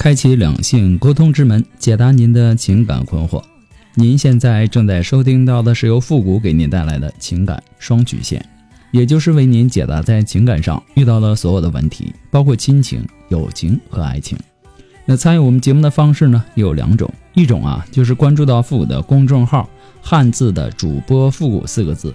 开启两性沟通之门，解答您的情感困惑。您现在正在收听到的是由复古给您带来的情感双曲线，也就是为您解答在情感上遇到的所有的问题，包括亲情、友情和爱情。那参与我们节目的方式呢，有两种，一种啊就是关注到复古的公众号“汉字的主播复古”四个字。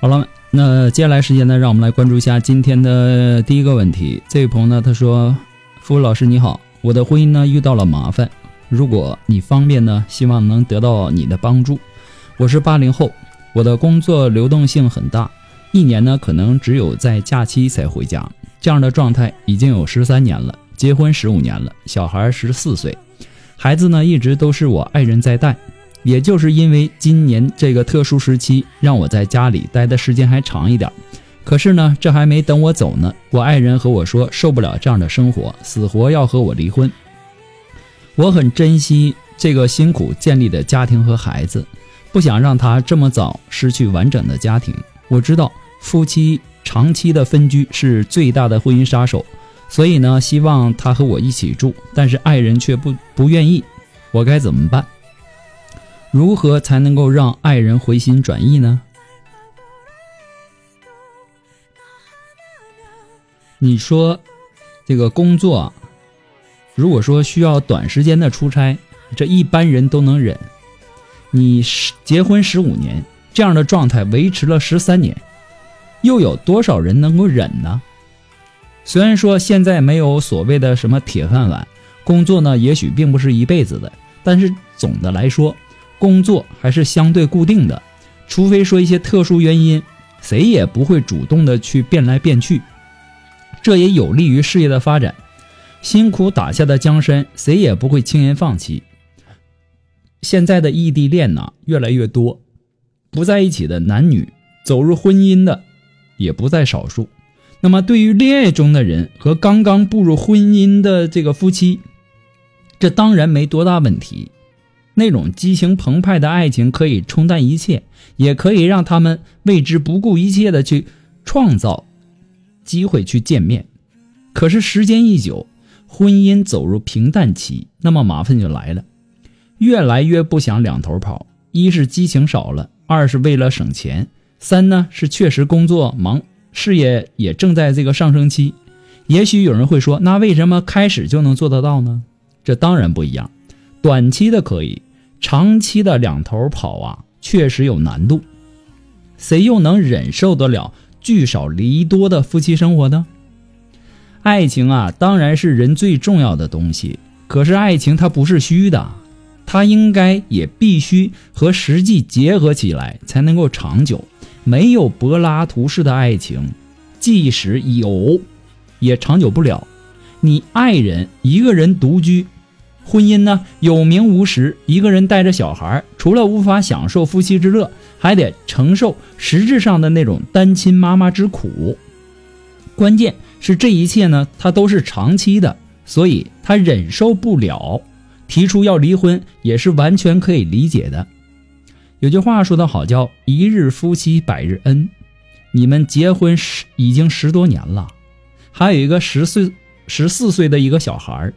好了，那接下来时间呢，让我们来关注一下今天的第一个问题。这位朋友呢，他说：“付老师你好，我的婚姻呢遇到了麻烦，如果你方便呢，希望能得到你的帮助。我是八零后，我的工作流动性很大，一年呢可能只有在假期才回家，这样的状态已经有十三年了，结婚十五年了，小孩十四岁，孩子呢一直都是我爱人在带。”也就是因为今年这个特殊时期，让我在家里待的时间还长一点。可是呢，这还没等我走呢，我爱人和我说受不了这样的生活，死活要和我离婚。我很珍惜这个辛苦建立的家庭和孩子，不想让他这么早失去完整的家庭。我知道夫妻长期的分居是最大的婚姻杀手，所以呢，希望他和我一起住，但是爱人却不不愿意，我该怎么办？如何才能够让爱人回心转意呢？你说，这个工作，如果说需要短时间的出差，这一般人都能忍。你结婚十五年，这样的状态维持了十三年，又有多少人能够忍呢？虽然说现在没有所谓的什么铁饭碗，工作呢也许并不是一辈子的，但是总的来说。工作还是相对固定的，除非说一些特殊原因，谁也不会主动的去变来变去，这也有利于事业的发展。辛苦打下的江山，谁也不会轻言放弃。现在的异地恋呢越来越多，不在一起的男女走入婚姻的也不在少数。那么，对于恋爱中的人和刚刚步入婚姻的这个夫妻，这当然没多大问题。那种激情澎湃的爱情可以冲淡一切，也可以让他们为之不顾一切的去创造机会去见面。可是时间一久，婚姻走入平淡期，那么麻烦就来了，越来越不想两头跑。一是激情少了，二是为了省钱，三呢是确实工作忙，事业也正在这个上升期。也许有人会说，那为什么开始就能做得到呢？这当然不一样，短期的可以。长期的两头跑啊，确实有难度。谁又能忍受得了聚少离多的夫妻生活呢？爱情啊，当然是人最重要的东西。可是爱情它不是虚的，它应该也必须和实际结合起来才能够长久。没有柏拉图式的爱情，即使有，也长久不了。你爱人一个人独居。婚姻呢有名无实，一个人带着小孩，除了无法享受夫妻之乐，还得承受实质上的那种单亲妈妈之苦。关键是这一切呢，他都是长期的，所以他忍受不了，提出要离婚也是完全可以理解的。有句话说得好，叫“一日夫妻百日恩”。你们结婚十已经十多年了，还有一个十岁、十四岁的一个小孩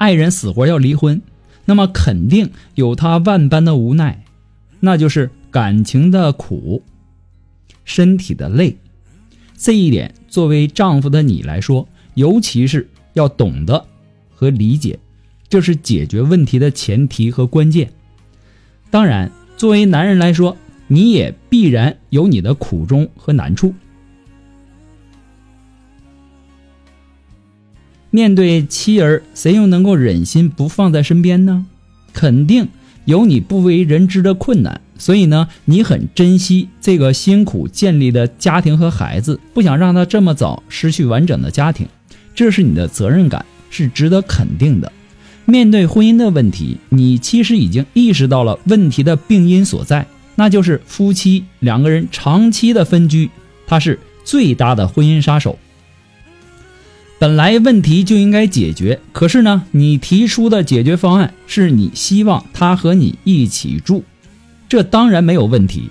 爱人死活要离婚，那么肯定有他万般的无奈，那就是感情的苦，身体的累。这一点，作为丈夫的你来说，尤其是要懂得和理解，这是解决问题的前提和关键。当然，作为男人来说，你也必然有你的苦衷和难处。面对妻儿，谁又能够忍心不放在身边呢？肯定有你不为人知的困难，所以呢，你很珍惜这个辛苦建立的家庭和孩子，不想让他这么早失去完整的家庭，这是你的责任感，是值得肯定的。面对婚姻的问题，你其实已经意识到了问题的病因所在，那就是夫妻两个人长期的分居，它是最大的婚姻杀手。本来问题就应该解决，可是呢，你提出的解决方案是你希望他和你一起住，这当然没有问题，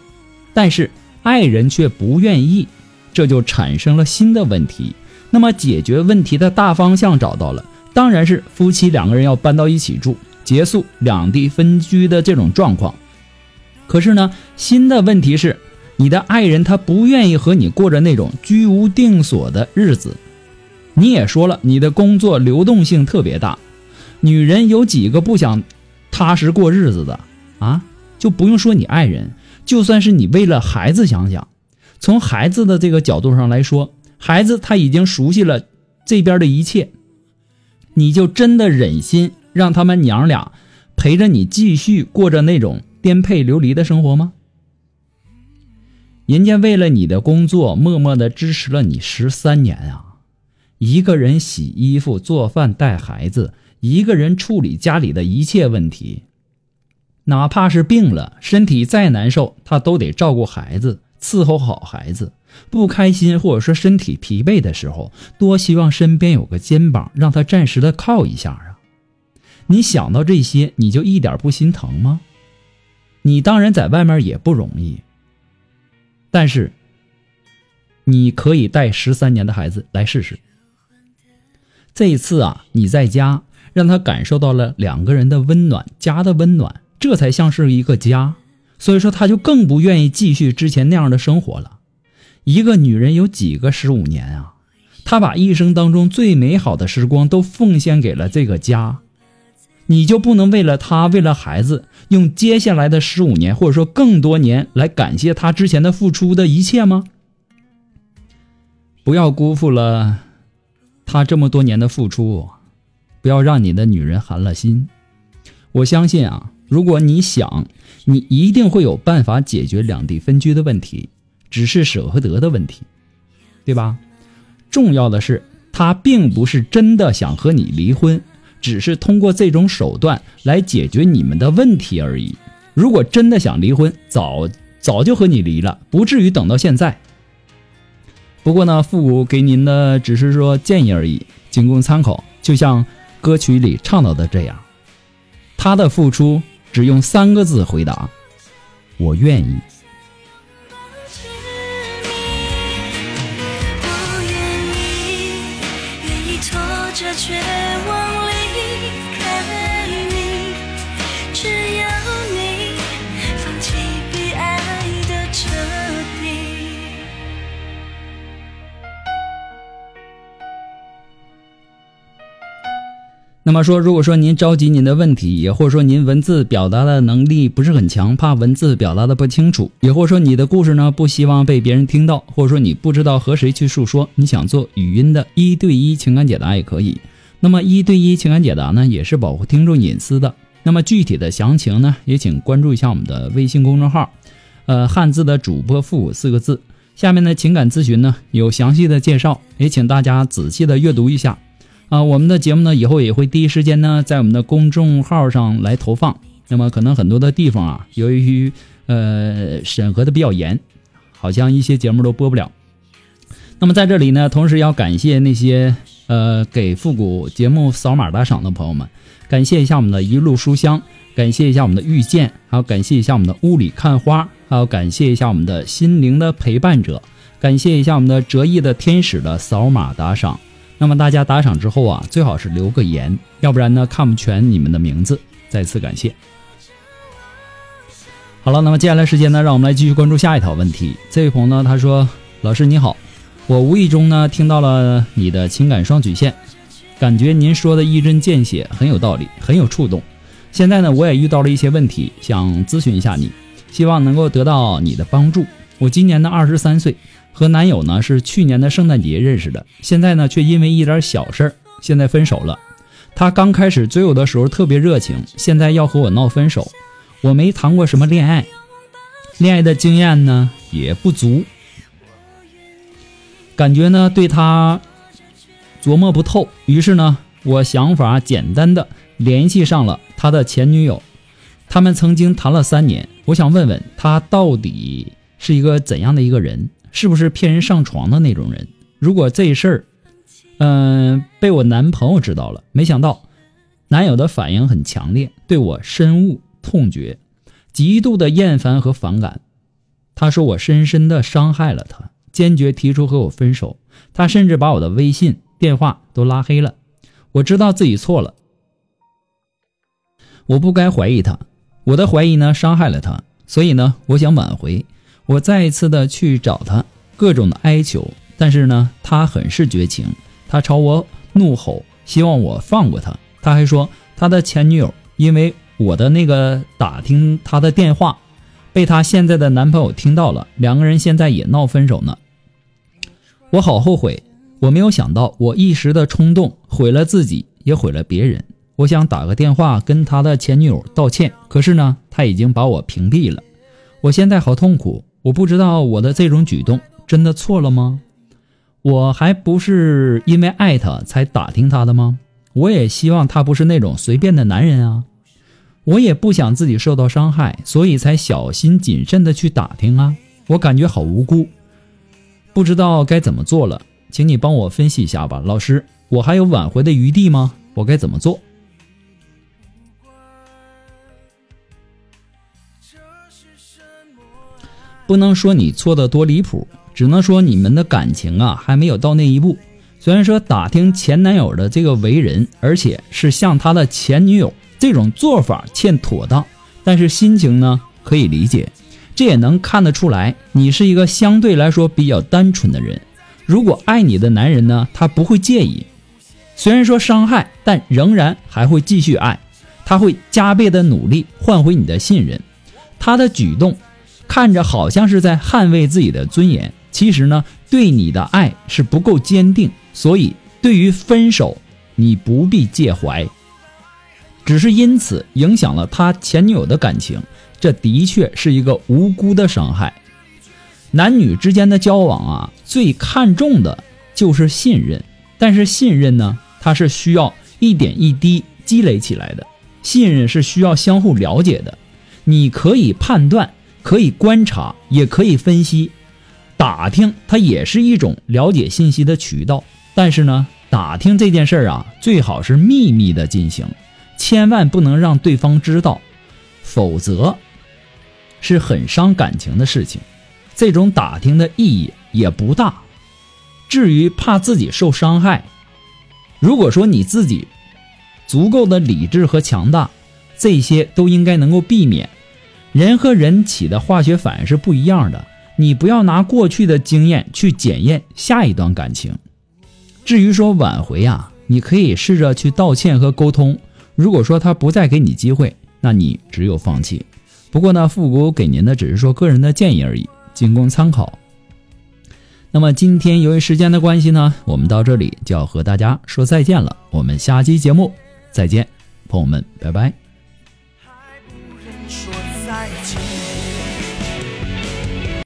但是爱人却不愿意，这就产生了新的问题。那么解决问题的大方向找到了，当然是夫妻两个人要搬到一起住，结束两地分居的这种状况。可是呢，新的问题是，你的爱人他不愿意和你过着那种居无定所的日子。你也说了，你的工作流动性特别大，女人有几个不想踏实过日子的啊？就不用说你爱人，就算是你为了孩子想想，从孩子的这个角度上来说，孩子他已经熟悉了这边的一切，你就真的忍心让他们娘俩陪着你继续过着那种颠沛流离的生活吗？人家为了你的工作，默默的支持了你十三年啊！一个人洗衣服、做饭、带孩子，一个人处理家里的一切问题，哪怕是病了，身体再难受，他都得照顾孩子，伺候好孩子。不开心或者说身体疲惫的时候，多希望身边有个肩膀，让他暂时的靠一下啊！你想到这些，你就一点不心疼吗？你当然在外面也不容易，但是你可以带十三年的孩子来试试。这一次啊，你在家让他感受到了两个人的温暖，家的温暖，这才像是一个家。所以说，他就更不愿意继续之前那样的生活了。一个女人有几个十五年啊？她把一生当中最美好的时光都奉献给了这个家，你就不能为了她，为了孩子，用接下来的十五年或者说更多年来感谢她之前的付出的一切吗？不要辜负了。他这么多年的付出，不要让你的女人寒了心。我相信啊，如果你想，你一定会有办法解决两地分居的问题，只是舍不得的问题，对吧？重要的是，他并不是真的想和你离婚，只是通过这种手段来解决你们的问题而已。如果真的想离婚，早早就和你离了，不至于等到现在。不过呢，父母给您的只是说建议而已，仅供参考。就像歌曲里唱到的这样，他的付出只用三个字回答：我愿意。那么说，如果说您着急您的问题，也或者说您文字表达的能力不是很强，怕文字表达的不清楚，也或者说你的故事呢不希望被别人听到，或者说你不知道和谁去诉说，你想做语音的一对一情感解答也可以。那么一对一情感解答呢，也是保护听众隐私的。那么具体的详情呢，也请关注一下我们的微信公众号，呃，汉字的主播复古四个字，下面的情感咨询呢有详细的介绍，也请大家仔细的阅读一下。啊，我们的节目呢，以后也会第一时间呢，在我们的公众号上来投放。那么，可能很多的地方啊，由于呃审核的比较严，好像一些节目都播不了。那么在这里呢，同时要感谢那些呃给复古节目扫码打赏的朋友们，感谢一下我们的一路书香，感谢一下我们的遇见，还有感谢一下我们的雾里看花，还有感谢一下我们的心灵的陪伴者，感谢一下我们的折翼的天使的扫码打赏。那么大家打赏之后啊，最好是留个言，要不然呢看不全你们的名字。再次感谢。好了，那么接下来时间呢，让我们来继续关注下一条问题。这位朋友呢，他说：“老师你好，我无意中呢听到了你的情感双曲线，感觉您说的一针见血，很有道理，很有触动。现在呢，我也遇到了一些问题，想咨询一下你，希望能够得到你的帮助。我今年呢二十三岁。”和男友呢是去年的圣诞节认识的，现在呢却因为一点小事儿，现在分手了。他刚开始追我的时候特别热情，现在要和我闹分手。我没谈过什么恋爱，恋爱的经验呢也不足，感觉呢对他琢磨不透。于是呢，我想法简单的联系上了他的前女友，他们曾经谈了三年。我想问问他到底是一个怎样的一个人？是不是骗人上床的那种人？如果这事儿，嗯，被我男朋友知道了，没想到男友的反应很强烈，对我深恶痛绝，极度的厌烦和反感。他说我深深的伤害了他，坚决提出和我分手。他甚至把我的微信、电话都拉黑了。我知道自己错了，我不该怀疑他，我的怀疑呢伤害了他，所以呢，我想挽回。我再一次的去找他，各种的哀求，但是呢，他很是绝情，他朝我怒吼，希望我放过他。他还说他的前女友因为我的那个打听他的电话，被他现在的男朋友听到了，两个人现在也闹分手呢。我好后悔，我没有想到我一时的冲动毁了自己，也毁了别人。我想打个电话跟他的前女友道歉，可是呢，他已经把我屏蔽了。我现在好痛苦。我不知道我的这种举动真的错了吗？我还不是因为爱他才打听他的吗？我也希望他不是那种随便的男人啊！我也不想自己受到伤害，所以才小心谨慎的去打听啊！我感觉好无辜，不知道该怎么做了，请你帮我分析一下吧，老师，我还有挽回的余地吗？我该怎么做？不能说你错的多离谱，只能说你们的感情啊还没有到那一步。虽然说打听前男友的这个为人，而且是向他的前女友这种做法欠妥当，但是心情呢可以理解。这也能看得出来，你是一个相对来说比较单纯的人。如果爱你的男人呢，他不会介意。虽然说伤害，但仍然还会继续爱，他会加倍的努力换回你的信任。他的举动。看着好像是在捍卫自己的尊严，其实呢，对你的爱是不够坚定，所以对于分手，你不必介怀。只是因此影响了他前女友的感情，这的确是一个无辜的伤害。男女之间的交往啊，最看重的就是信任，但是信任呢，它是需要一点一滴积累起来的，信任是需要相互了解的，你可以判断。可以观察，也可以分析，打听，它也是一种了解信息的渠道。但是呢，打听这件事儿啊，最好是秘密的进行，千万不能让对方知道，否则是很伤感情的事情。这种打听的意义也不大。至于怕自己受伤害，如果说你自己足够的理智和强大，这些都应该能够避免。人和人起的化学反应是不一样的，你不要拿过去的经验去检验下一段感情。至于说挽回啊，你可以试着去道歉和沟通。如果说他不再给你机会，那你只有放弃。不过呢，复古给您的只是说个人的建议而已，仅供参考。那么今天由于时间的关系呢，我们到这里就要和大家说再见了。我们下期节目再见，朋友们，拜拜。